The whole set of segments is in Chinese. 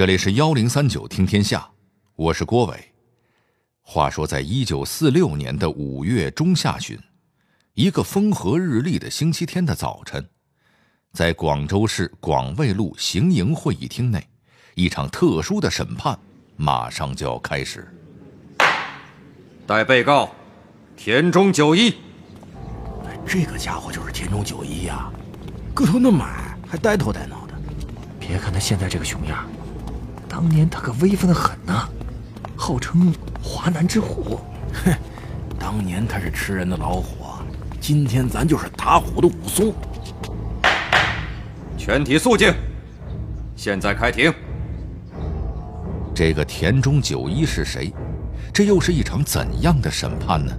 这里是幺零三九听天下，我是郭伟。话说，在一九四六年的五月中下旬，一个风和日丽的星期天的早晨，在广州市广卫路行营会议厅内，一场特殊的审判马上就要开始。待被告田中久一，这个家伙就是田中久一呀，个头那么矮，还呆头呆脑的。别看他现在这个熊样。当年他可威风的很呐，号称华南之虎。哼，当年他是吃人的老虎，今天咱就是打虎的武松。全体肃静，现在开庭。这个田中久一是谁？这又是一场怎样的审判呢？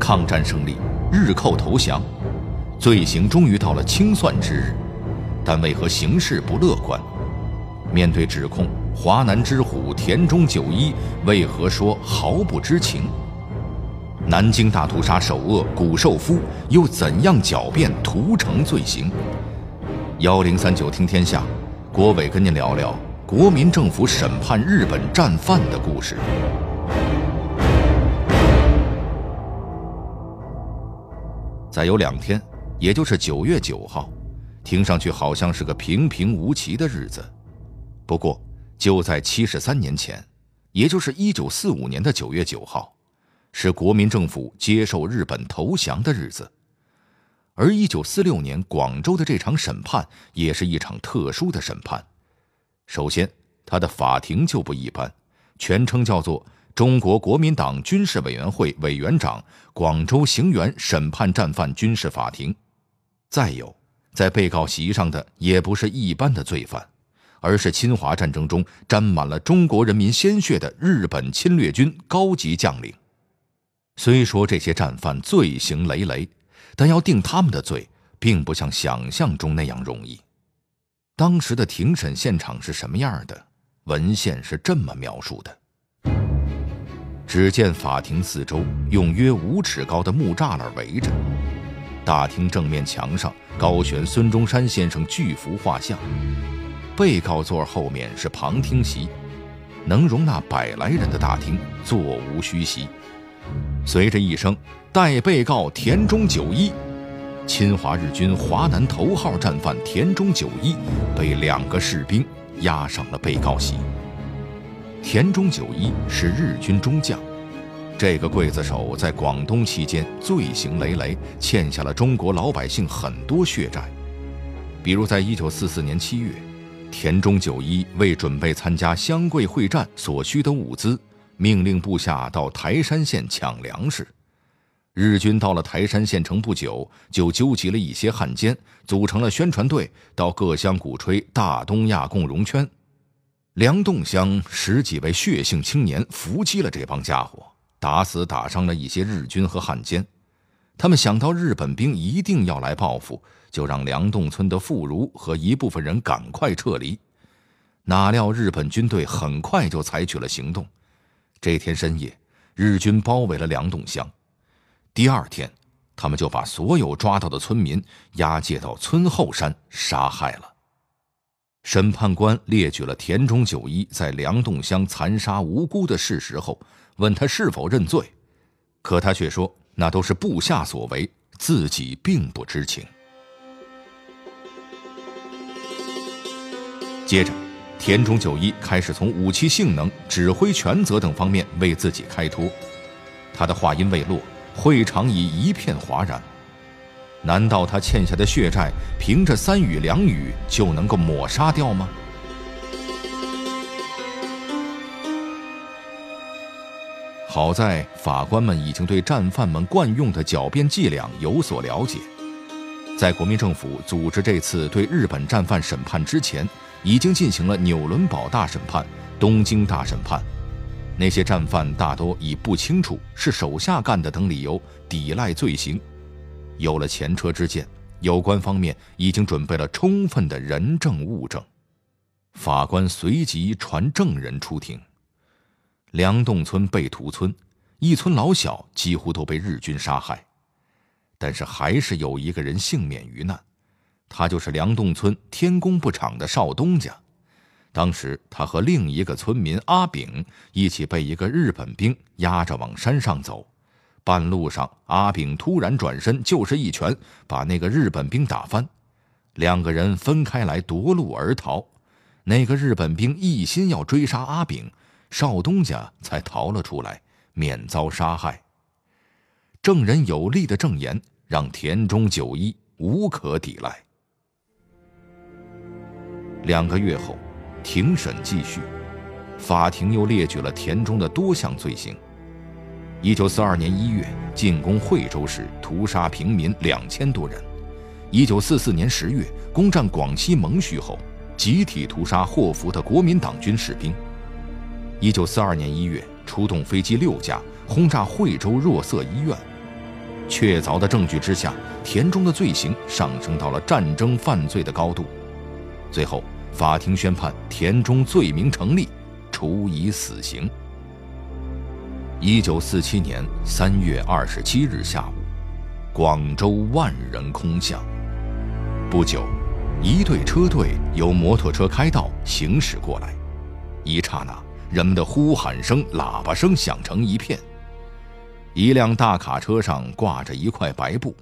抗战胜利，日寇投降，罪行终于到了清算之日，但为何形势不乐观？面对指控，华南之虎田中久一为何说毫不知情？南京大屠杀首恶谷寿夫又怎样狡辩屠城罪行？幺零三九听天下，郭伟跟您聊聊国民政府审判日本战犯的故事。再有两天，也就是九月九号，听上去好像是个平平无奇的日子。不过，就在七十三年前，也就是一九四五年的九月九号，是国民政府接受日本投降的日子。而一九四六年广州的这场审判也是一场特殊的审判。首先，他的法庭就不一般，全称叫做中国国民党军事委员会委员长广州刑园审判战犯军事法庭。再有，在被告席上的也不是一般的罪犯。而是侵华战争中沾满了中国人民鲜血的日本侵略军高级将领。虽说这些战犯罪行累累，但要定他们的罪，并不像想象中那样容易。当时的庭审现场是什么样的？文献是这么描述的：只见法庭四周用约五尺高的木栅栏围着，大厅正面墙上高悬孙中山先生巨幅画像。被告座后面是旁听席，能容纳百来人的大厅座无虚席。随着一声“待被告田中久一”，侵华日军华南头号战犯田中久一被两个士兵押上了被告席。田中久一是日军中将，这个刽子手在广东期间罪行累累，欠下了中国老百姓很多血债，比如在一九四四年七月。田中久一为准备参加湘桂会战所需的物资，命令部下到台山县抢粮食。日军到了台山县城不久，就纠集了一些汉奸，组成了宣传队，到各乡鼓吹“大东亚共荣圈”。梁洞乡十几位血性青年伏击了这帮家伙，打死打伤了一些日军和汉奸。他们想到日本兵一定要来报复。就让梁洞村的妇孺和一部分人赶快撤离，哪料日本军队很快就采取了行动。这天深夜，日军包围了梁洞乡。第二天，他们就把所有抓到的村民押解到村后山杀害了。审判官列举了田中久一在梁洞乡残杀无辜的事实后，问他是否认罪，可他却说那都是部下所为，自己并不知情。接着，田中久一开始从武器性能、指挥权责等方面为自己开脱。他的话音未落，会场已一片哗然。难道他欠下的血债，凭着三语两语就能够抹杀掉吗？好在法官们已经对战犯们惯用的狡辩伎俩有所了解，在国民政府组织这次对日本战犯审判之前。已经进行了纽伦堡大审判、东京大审判，那些战犯大多以不清楚是手下干的等理由抵赖罪行。有了前车之鉴，有关方面已经准备了充分的人证物证，法官随即传证人出庭。梁洞村被屠村，一村老小几乎都被日军杀害，但是还是有一个人幸免于难。他就是梁洞村天工布厂的少东家。当时他和另一个村民阿炳一起被一个日本兵押着往山上走，半路上阿炳突然转身就是一拳，把那个日本兵打翻，两个人分开来夺路而逃。那个日本兵一心要追杀阿炳，少东家才逃了出来，免遭杀害。证人有力的证言让田中久一无可抵赖。两个月后。庭审继续，法庭又列举了田中的多项罪行。一九四二年一月，进攻惠州时，屠杀平民两千多人；一九四四年十月，攻占广西蒙虚后，集体屠杀祸福的国民党军士兵；一九四二年一月，出动飞机六架轰炸惠州若瑟医院。确凿的证据之下，田中的罪行上升到了战争犯罪的高度。最后。法庭宣判田中罪名成立，处以死刑。一九四七年三月二十七日下午，广州万人空巷。不久，一队车队由摩托车开道行驶过来，一刹那，人们的呼喊声、喇叭声响成一片。一辆大卡车上挂着一块白布，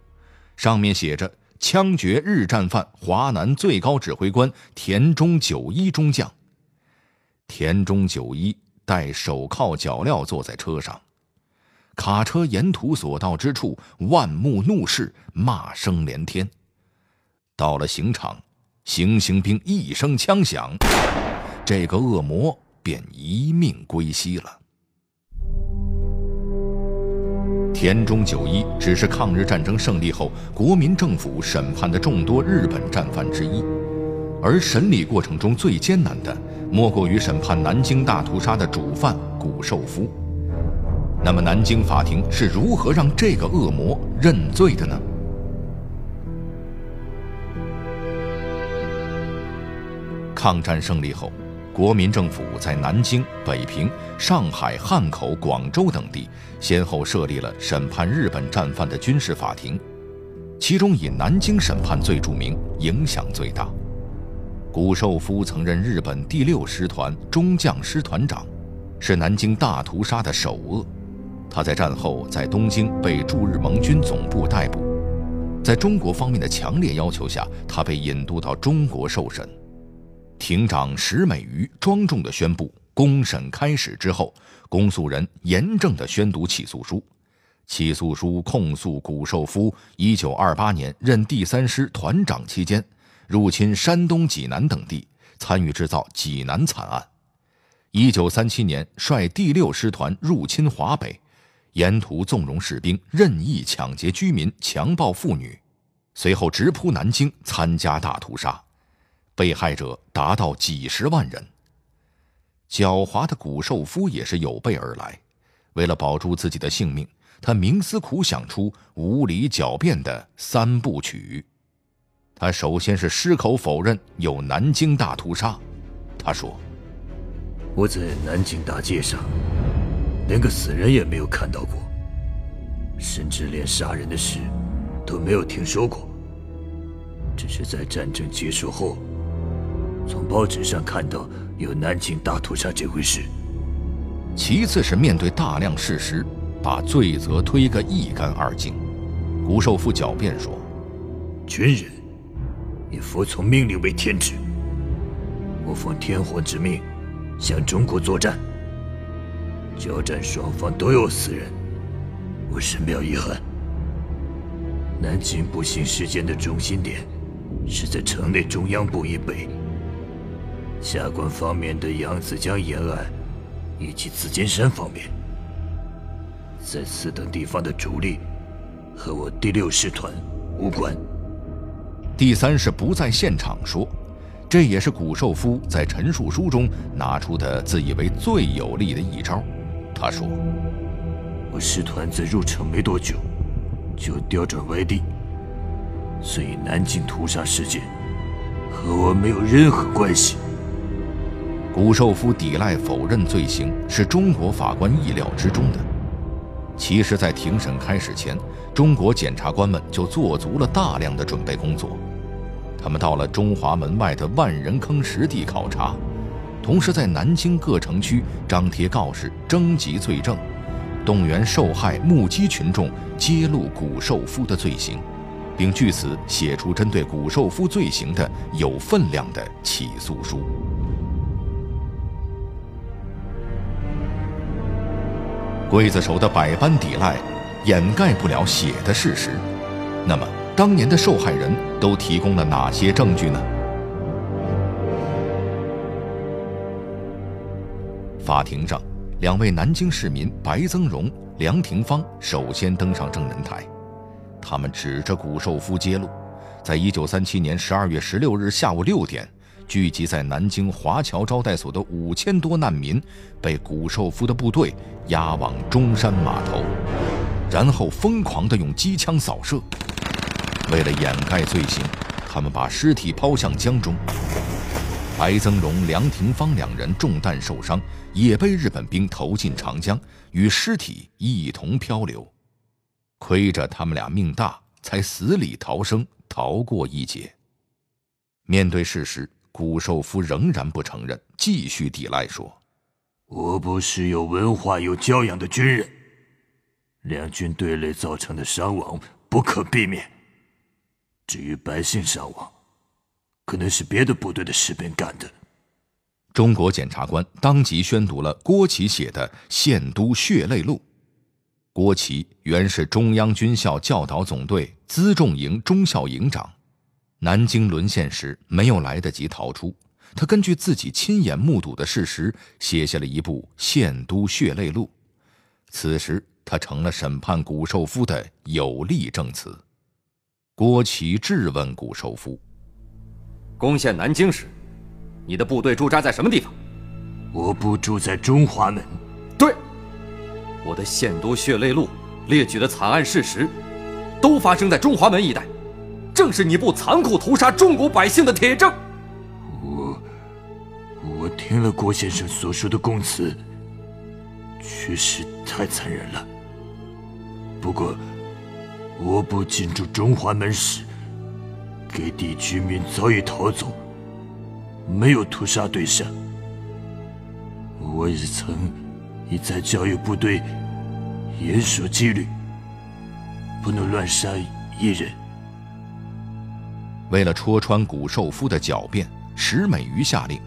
上面写着。枪决日战犯华南最高指挥官田中久一中将。田中久一戴手铐脚镣坐在车上，卡车沿途所到之处，万目怒视，骂声连天。到了刑场，行刑兵一声枪响，这个恶魔便一命归西了。田中久一只是抗日战争胜利后国民政府审判的众多日本战犯之一，而审理过程中最艰难的，莫过于审判南京大屠杀的主犯谷寿夫。那么，南京法庭是如何让这个恶魔认罪的呢？抗战胜利后。国民政府在南京、北平、上海、汉口、广州等地，先后设立了审判日本战犯的军事法庭，其中以南京审判最著名，影响最大。谷寿夫曾任日本第六师团中将师团长，是南京大屠杀的首恶。他在战后在东京被驻日盟军总部逮捕，在中国方面的强烈要求下，他被引渡到中国受审。庭长石美瑜庄重地宣布，公审开始之后，公诉人严正地宣读起诉书。起诉书控诉谷寿夫1928年任第三师团长期间，入侵山东济南等地，参与制造济南惨案。1937年率第六师团入侵华北，沿途纵容士兵任意抢劫居民、强暴妇女，随后直扑南京，参加大屠杀。被害者达到几十万人。狡猾的谷寿夫也是有备而来，为了保住自己的性命，他冥思苦想出无理狡辩的三部曲。他首先是矢口否认有南京大屠杀，他说：“我在南京大街上，连个死人也没有看到过，甚至连杀人的事都没有听说过，只是在战争结束后。”从报纸上看到有南京大屠杀这回事。其次是面对大量事实，把罪责推个一干二净。谷寿夫狡辩说：“军人以服从命令为天职，我奉天皇之命向中国作战。交战双方都有死人，我深表遗憾。南京不幸事件的中心点是在城内中央部以北。”下关方面的扬子江沿岸，以及紫金山方面，在此等地方的主力和我第六师团无关。第三是不在现场说，这也是谷寿夫在陈述书中拿出的自以为最有力的一招。他说：“我师团在入城没多久，就调转外地，所以南京屠杀事件和我没有任何关系。”谷寿夫抵赖否认罪行，是中国法官意料之中的。其实，在庭审开始前，中国检察官们就做足了大量的准备工作。他们到了中华门外的万人坑实地考察，同时在南京各城区张贴告示，征集罪证，动员受害目击群众揭露古寿夫的罪行，并据此写出针对古寿夫罪行的有分量的起诉书。刽子手的百般抵赖，掩盖不了血的事实。那么，当年的受害人都提供了哪些证据呢？法庭上，两位南京市民白增荣、梁廷芳首先登上证人台，他们指着古寿夫揭露，在一九三七年十二月十六日下午六点。聚集在南京华侨招待所的五千多难民，被古寿夫的部队押往中山码头，然后疯狂地用机枪扫射。为了掩盖罪行，他们把尸体抛向江中。白增荣、梁廷芳两人中弹受伤，也被日本兵投进长江，与尸体一同漂流。亏着他们俩命大，才死里逃生，逃过一劫。面对事实。古寿夫仍然不承认，继续抵赖说：“我不是有文化、有教养的军人，两军对垒造成的伤亡不可避免。至于百姓伤亡，可能是别的部队的士兵干的。”中国检察官当即宣读了郭启写的《献都血泪录》。郭启原是中央军校教导总队辎重营中校营长。南京沦陷时，没有来得及逃出，他根据自己亲眼目睹的事实，写下了一部《献都血泪录》。此时，他成了审判谷寿夫的有力证词。郭启质问谷寿夫：“攻陷南京时，你的部队驻扎在什么地方？”“我部住在中华门。”“对，我的《献都血泪录》列举的惨案事实，都发生在中华门一带。”正是你部残酷屠杀中国百姓的铁证。我，我听了郭先生所说的供词，确实太残忍了。不过，我部进驻中华门时，给地居民早已逃走，没有屠杀对象。我也曾一再教育部队严守纪律，不能乱杀一人。为了戳穿古寿夫的狡辩，石美瑜下令，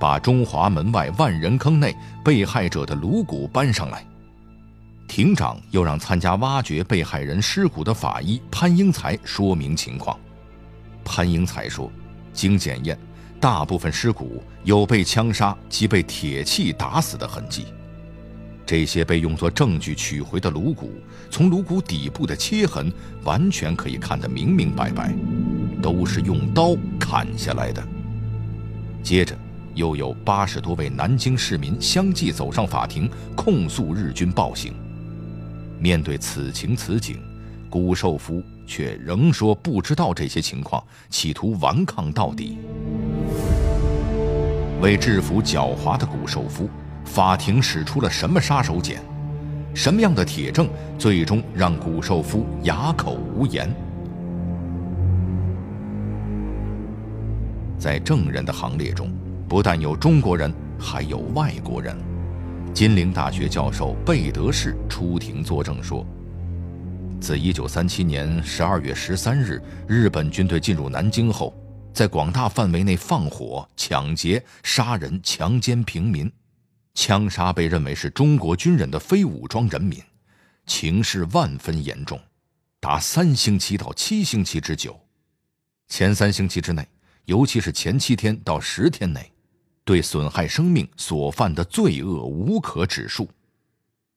把中华门外万人坑内被害者的颅骨搬上来。庭长又让参加挖掘被害人尸骨的法医潘英才说明情况。潘英才说，经检验，大部分尸骨有被枪杀及被铁器打死的痕迹。这些被用作证据取回的颅骨，从颅骨底部的切痕完全可以看得明明白白，都是用刀砍下来的。接着，又有八十多位南京市民相继走上法庭控诉日军暴行。面对此情此景，古寿夫却仍说不知道这些情况，企图顽抗到底。为制服狡猾的古寿夫。法庭使出了什么杀手锏？什么样的铁证最终让古寿夫哑口无言？在证人的行列中，不但有中国人，还有外国人。金陵大学教授贝德士出庭作证说：“自1937年12月13日日本军队进入南京后，在广大范围内放火、抢劫、杀人、强奸平民。”枪杀被认为是中国军人的非武装人民，情势万分严重，达三星期到七星期之久。前三星期之内，尤其是前七天到十天内，对损害生命所犯的罪恶无可指数。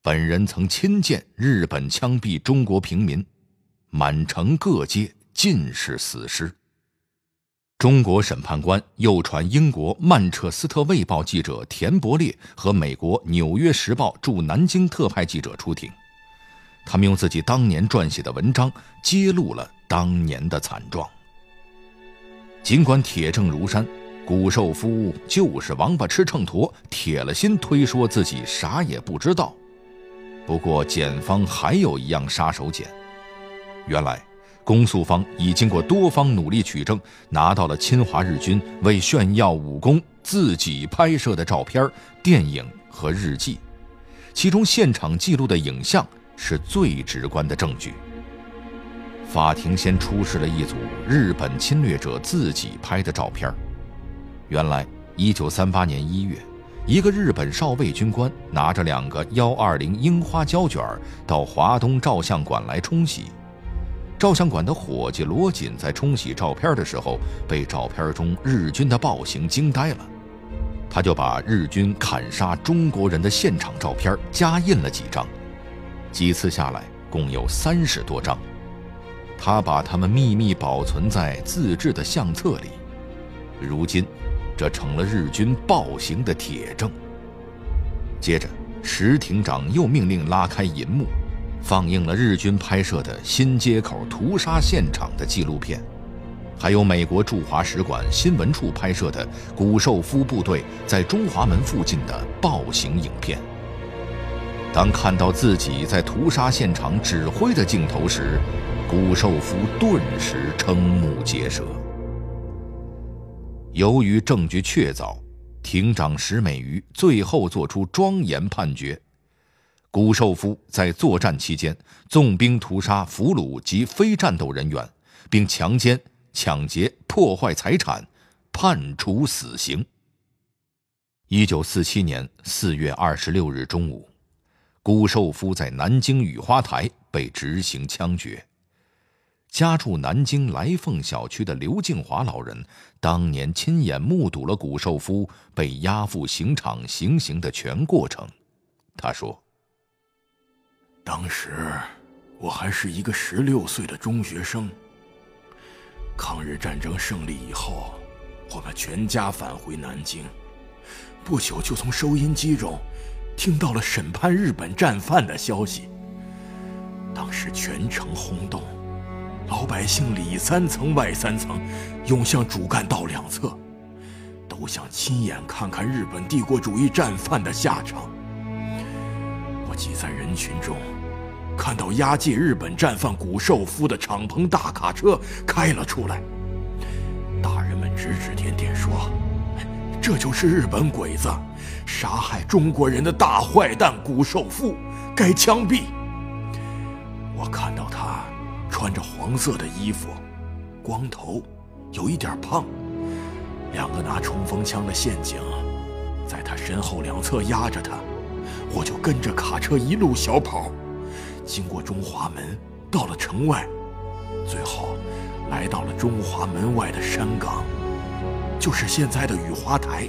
本人曾亲见日本枪毙中国平民，满城各街尽是死尸。中国审判官又传英国《曼彻斯特卫报》记者田伯烈和美国《纽约时报》驻南京特派记者出庭，他们用自己当年撰写的文章揭露了当年的惨状。尽管铁证如山，古寿夫就是王八吃秤砣，铁了心推说自己啥也不知道。不过，检方还有一样杀手锏，原来。公诉方已经过多方努力取证，拿到了侵华日军为炫耀武功自己拍摄的照片、电影和日记，其中现场记录的影像是最直观的证据。法庭先出示了一组日本侵略者自己拍的照片。原来，一九三八年一月，一个日本少尉军官拿着两个幺二零樱花胶卷到华东照相馆来冲洗。照相馆的伙计罗锦在冲洗照片的时候，被照片中日军的暴行惊呆了。他就把日军砍杀中国人的现场照片加印了几张，几次下来共有三十多张。他把它们秘密保存在自制的相册里。如今，这成了日军暴行的铁证。接着，石庭长又命令拉开银幕。放映了日军拍摄的新街口屠杀现场的纪录片，还有美国驻华使馆新闻处拍摄的谷寿夫部队在中华门附近的暴行影片。当看到自己在屠杀现场指挥的镜头时，谷寿夫顿时瞠目结舌。由于证据确凿，庭长石美瑜最后作出庄严判决。谷寿夫在作战期间纵兵屠杀俘虏及非战斗人员，并强奸、抢劫、破坏财产，判处死刑。一九四七年四月二十六日中午，谷寿夫在南京雨花台被执行枪决。家住南京来凤小区的刘静华老人，当年亲眼目睹了谷寿夫被押赴刑场行刑的全过程。他说。当时我还是一个十六岁的中学生。抗日战争胜利以后，我们全家返回南京，不久就从收音机中听到了审判日本战犯的消息。当时全城轰动，老百姓里三层外三层涌向主干道两侧，都想亲眼看看日本帝国主义战犯的下场。我挤在人群中，看到押解日本战犯谷寿夫的敞篷大卡车开了出来。大人们指指点点说：“这就是日本鬼子，杀害中国人的大坏蛋谷寿夫，该枪毙。”我看到他穿着黄色的衣服，光头，有一点胖，两个拿冲锋枪的陷阱在他身后两侧压着他。我就跟着卡车一路小跑，经过中华门，到了城外，最后来到了中华门外的山岗，就是现在的雨花台。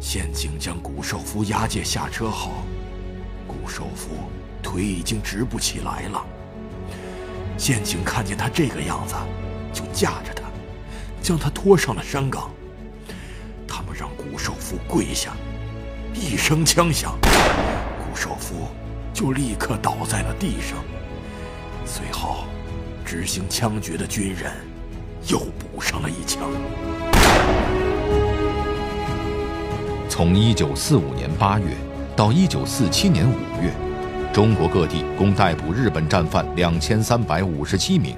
县警将谷寿夫押解下车后，谷寿夫腿已经直不起来了。县警看见他这个样子，就架着他，将他拖上了山岗。他们让谷寿夫跪下。一声枪响，谷寿夫就立刻倒在了地上。随后，执行枪决的军人又补上了一枪。从一九四五年八月到一九四七年五月，中国各地共逮捕日本战犯两千三百五十七名。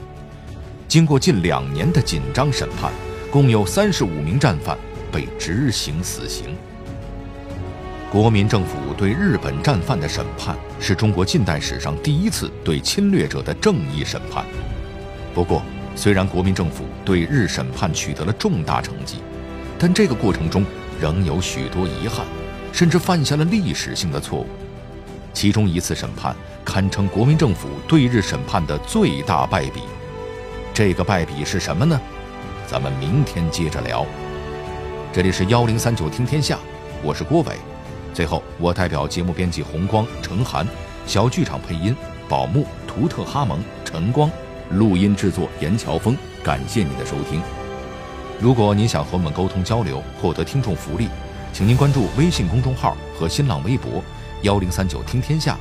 经过近两年的紧张审判，共有三十五名战犯被执行死刑。国民政府对日本战犯的审判是中国近代史上第一次对侵略者的正义审判。不过，虽然国民政府对日审判取得了重大成绩，但这个过程中仍有许多遗憾，甚至犯下了历史性的错误。其中一次审判堪称国民政府对日审判的最大败笔。这个败笔是什么呢？咱们明天接着聊。这里是幺零三九听天下，我是郭伟。最后，我代表节目编辑红光、程涵，小剧场配音宝木、图特哈蒙、陈光，录音制作严乔峰，感谢您的收听。如果您想和我们沟通交流，获得听众福利，请您关注微信公众号和新浪微博“幺零三九听天下”，